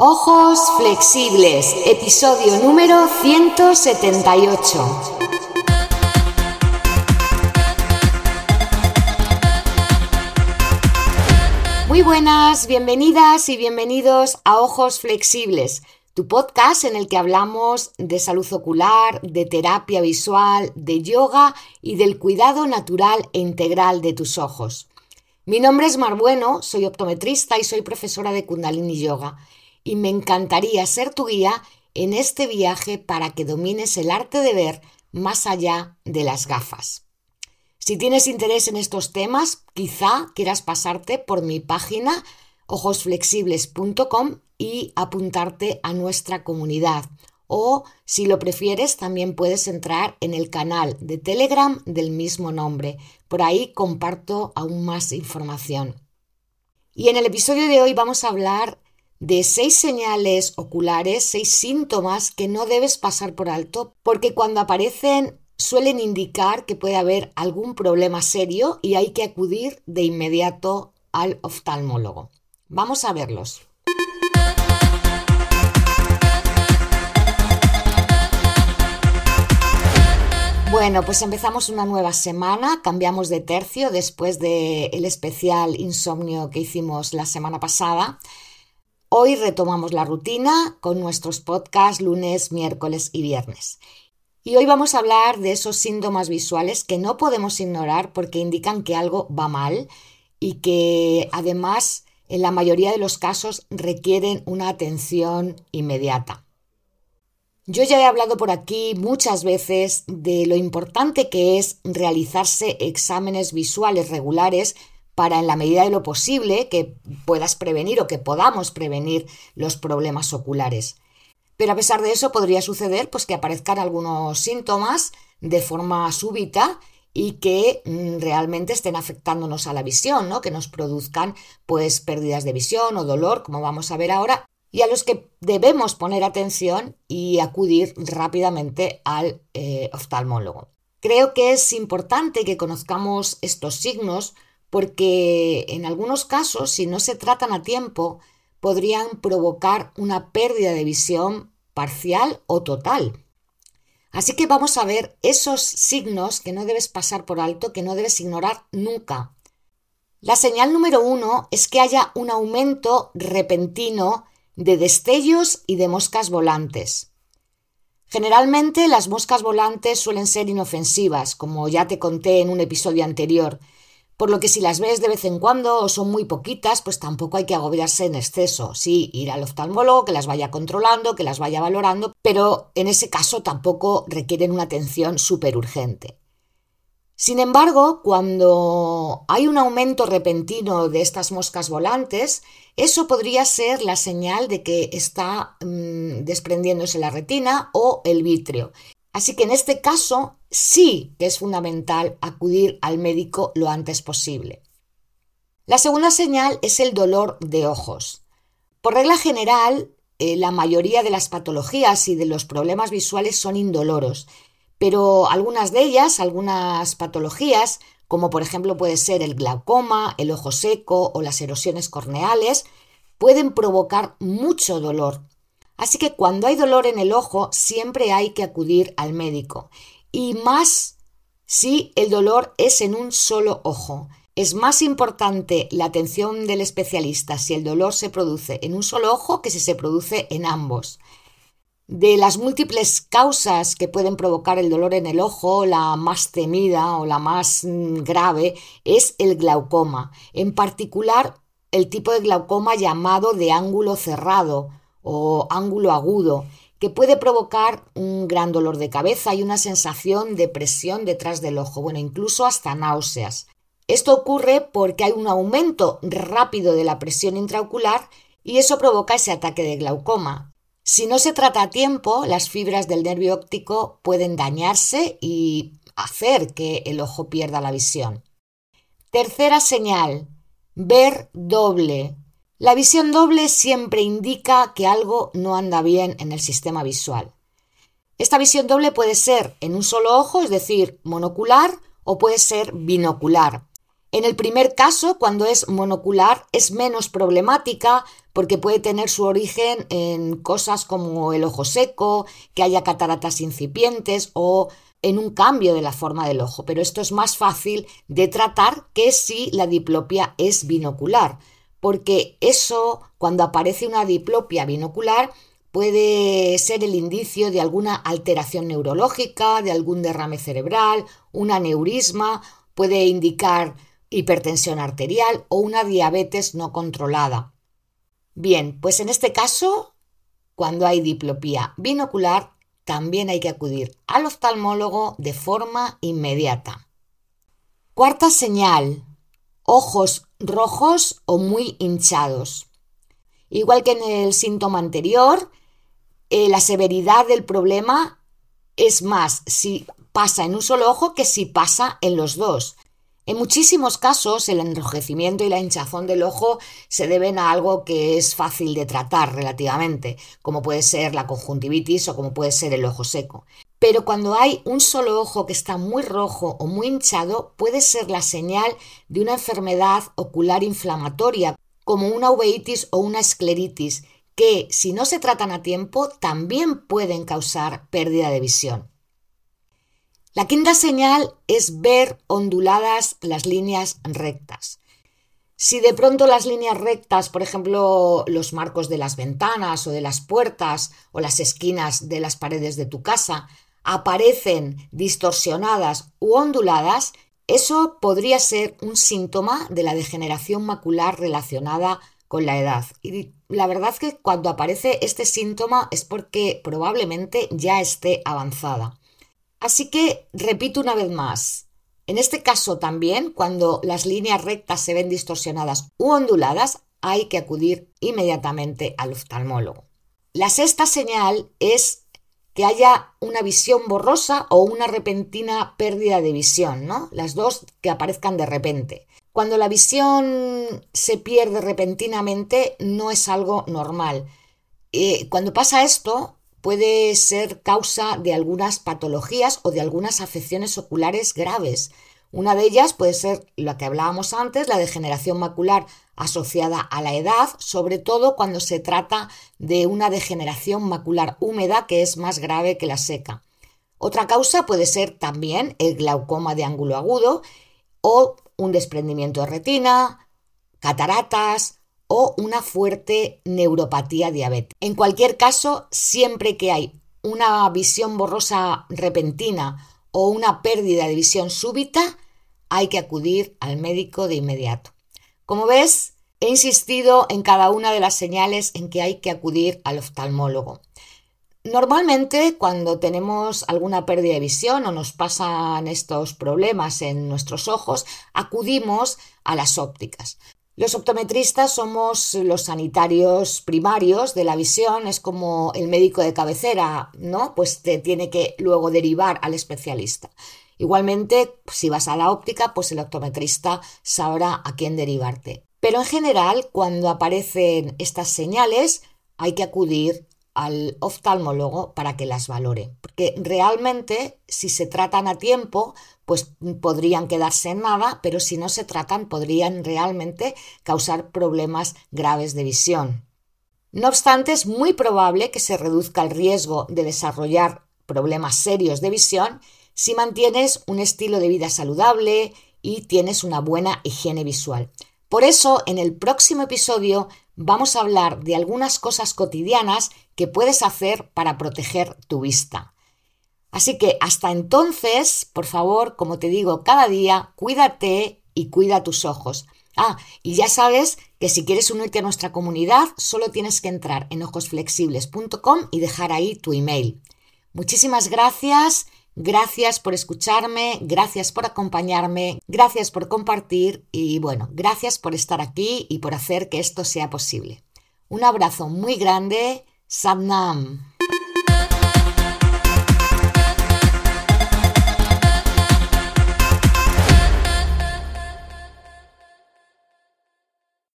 Ojos flexibles, episodio número 178. Muy buenas, bienvenidas y bienvenidos a Ojos Flexibles, tu podcast en el que hablamos de salud ocular, de terapia visual, de yoga y del cuidado natural e integral de tus ojos. Mi nombre es Mar Bueno, soy optometrista y soy profesora de Kundalini Yoga y me encantaría ser tu guía en este viaje para que domines el arte de ver más allá de las gafas. Si tienes interés en estos temas, quizá quieras pasarte por mi página ojosflexibles.com y apuntarte a nuestra comunidad. O, si lo prefieres, también puedes entrar en el canal de Telegram del mismo nombre. Por ahí comparto aún más información. Y en el episodio de hoy vamos a hablar de seis señales oculares, seis síntomas que no debes pasar por alto, porque cuando aparecen suelen indicar que puede haber algún problema serio y hay que acudir de inmediato al oftalmólogo. Vamos a verlos. Bueno, pues empezamos una nueva semana, cambiamos de tercio después del especial insomnio que hicimos la semana pasada. Hoy retomamos la rutina con nuestros podcasts lunes, miércoles y viernes. Y hoy vamos a hablar de esos síntomas visuales que no podemos ignorar porque indican que algo va mal y que además en la mayoría de los casos requieren una atención inmediata. Yo ya he hablado por aquí muchas veces de lo importante que es realizarse exámenes visuales regulares para en la medida de lo posible que puedas prevenir o que podamos prevenir los problemas oculares. Pero a pesar de eso podría suceder pues que aparezcan algunos síntomas de forma súbita y que mm, realmente estén afectándonos a la visión, ¿no? que nos produzcan pues pérdidas de visión o dolor, como vamos a ver ahora, y a los que debemos poner atención y acudir rápidamente al eh, oftalmólogo. Creo que es importante que conozcamos estos signos porque en algunos casos, si no se tratan a tiempo, podrían provocar una pérdida de visión parcial o total. Así que vamos a ver esos signos que no debes pasar por alto, que no debes ignorar nunca. La señal número uno es que haya un aumento repentino de destellos y de moscas volantes. Generalmente las moscas volantes suelen ser inofensivas, como ya te conté en un episodio anterior, por lo que si las ves de vez en cuando o son muy poquitas, pues tampoco hay que agobiarse en exceso. Sí, ir al oftalmólogo, que las vaya controlando, que las vaya valorando, pero en ese caso tampoco requieren una atención súper urgente. Sin embargo, cuando hay un aumento repentino de estas moscas volantes, eso podría ser la señal de que está mm, desprendiéndose la retina o el vítreo. Así que en este caso sí que es fundamental acudir al médico lo antes posible. La segunda señal es el dolor de ojos. Por regla general, eh, la mayoría de las patologías y de los problemas visuales son indoloros, pero algunas de ellas, algunas patologías, como por ejemplo puede ser el glaucoma, el ojo seco o las erosiones corneales, pueden provocar mucho dolor. Así que cuando hay dolor en el ojo siempre hay que acudir al médico y más si el dolor es en un solo ojo. Es más importante la atención del especialista si el dolor se produce en un solo ojo que si se produce en ambos. De las múltiples causas que pueden provocar el dolor en el ojo, la más temida o la más mm, grave es el glaucoma, en particular el tipo de glaucoma llamado de ángulo cerrado o ángulo agudo, que puede provocar un gran dolor de cabeza y una sensación de presión detrás del ojo, bueno, incluso hasta náuseas. Esto ocurre porque hay un aumento rápido de la presión intraocular y eso provoca ese ataque de glaucoma. Si no se trata a tiempo, las fibras del nervio óptico pueden dañarse y hacer que el ojo pierda la visión. Tercera señal, ver doble. La visión doble siempre indica que algo no anda bien en el sistema visual. Esta visión doble puede ser en un solo ojo, es decir, monocular, o puede ser binocular. En el primer caso, cuando es monocular, es menos problemática porque puede tener su origen en cosas como el ojo seco, que haya cataratas incipientes o en un cambio de la forma del ojo, pero esto es más fácil de tratar que si la diplopia es binocular, porque eso, cuando aparece una diplopia binocular, puede ser el indicio de alguna alteración neurológica, de algún derrame cerebral, un aneurisma, puede indicar hipertensión arterial o una diabetes no controlada. Bien, pues en este caso, cuando hay diplopía binocular, también hay que acudir al oftalmólogo de forma inmediata. Cuarta señal, ojos rojos o muy hinchados. Igual que en el síntoma anterior, eh, la severidad del problema es más si pasa en un solo ojo que si pasa en los dos. En muchísimos casos, el enrojecimiento y la hinchazón del ojo se deben a algo que es fácil de tratar relativamente, como puede ser la conjuntivitis o como puede ser el ojo seco. Pero cuando hay un solo ojo que está muy rojo o muy hinchado, puede ser la señal de una enfermedad ocular inflamatoria, como una uveitis o una escleritis, que si no se tratan a tiempo también pueden causar pérdida de visión. La quinta señal es ver onduladas las líneas rectas. Si de pronto las líneas rectas, por ejemplo, los marcos de las ventanas o de las puertas o las esquinas de las paredes de tu casa, aparecen distorsionadas u onduladas, eso podría ser un síntoma de la degeneración macular relacionada con la edad. Y la verdad es que cuando aparece este síntoma es porque probablemente ya esté avanzada. Así que repito una vez más, en este caso también, cuando las líneas rectas se ven distorsionadas u onduladas, hay que acudir inmediatamente al oftalmólogo. La sexta señal es que haya una visión borrosa o una repentina pérdida de visión, ¿no? Las dos que aparezcan de repente. Cuando la visión se pierde repentinamente no es algo normal. Eh, cuando pasa esto, puede ser causa de algunas patologías o de algunas afecciones oculares graves. Una de ellas puede ser la que hablábamos antes, la degeneración macular asociada a la edad, sobre todo cuando se trata de una degeneración macular húmeda que es más grave que la seca. Otra causa puede ser también el glaucoma de ángulo agudo o un desprendimiento de retina, cataratas, o una fuerte neuropatía diabética. En cualquier caso, siempre que hay una visión borrosa repentina o una pérdida de visión súbita, hay que acudir al médico de inmediato. Como ves, he insistido en cada una de las señales en que hay que acudir al oftalmólogo. Normalmente cuando tenemos alguna pérdida de visión o nos pasan estos problemas en nuestros ojos, acudimos a las ópticas. Los optometristas somos los sanitarios primarios de la visión, es como el médico de cabecera, ¿no? Pues te tiene que luego derivar al especialista. Igualmente, si vas a la óptica, pues el optometrista sabrá a quién derivarte. Pero en general, cuando aparecen estas señales, hay que acudir al oftalmólogo para que las valore. Porque realmente, si se tratan a tiempo, pues podrían quedarse en nada, pero si no se tratan, podrían realmente causar problemas graves de visión. No obstante, es muy probable que se reduzca el riesgo de desarrollar problemas serios de visión si mantienes un estilo de vida saludable y tienes una buena higiene visual. Por eso, en el próximo episodio vamos a hablar de algunas cosas cotidianas que puedes hacer para proteger tu vista. Así que hasta entonces, por favor, como te digo cada día, cuídate y cuida tus ojos. Ah, y ya sabes que si quieres unirte a nuestra comunidad, solo tienes que entrar en ojosflexibles.com y dejar ahí tu email. Muchísimas gracias Gracias por escucharme, gracias por acompañarme, gracias por compartir y bueno, gracias por estar aquí y por hacer que esto sea posible. Un abrazo muy grande, Sadnam.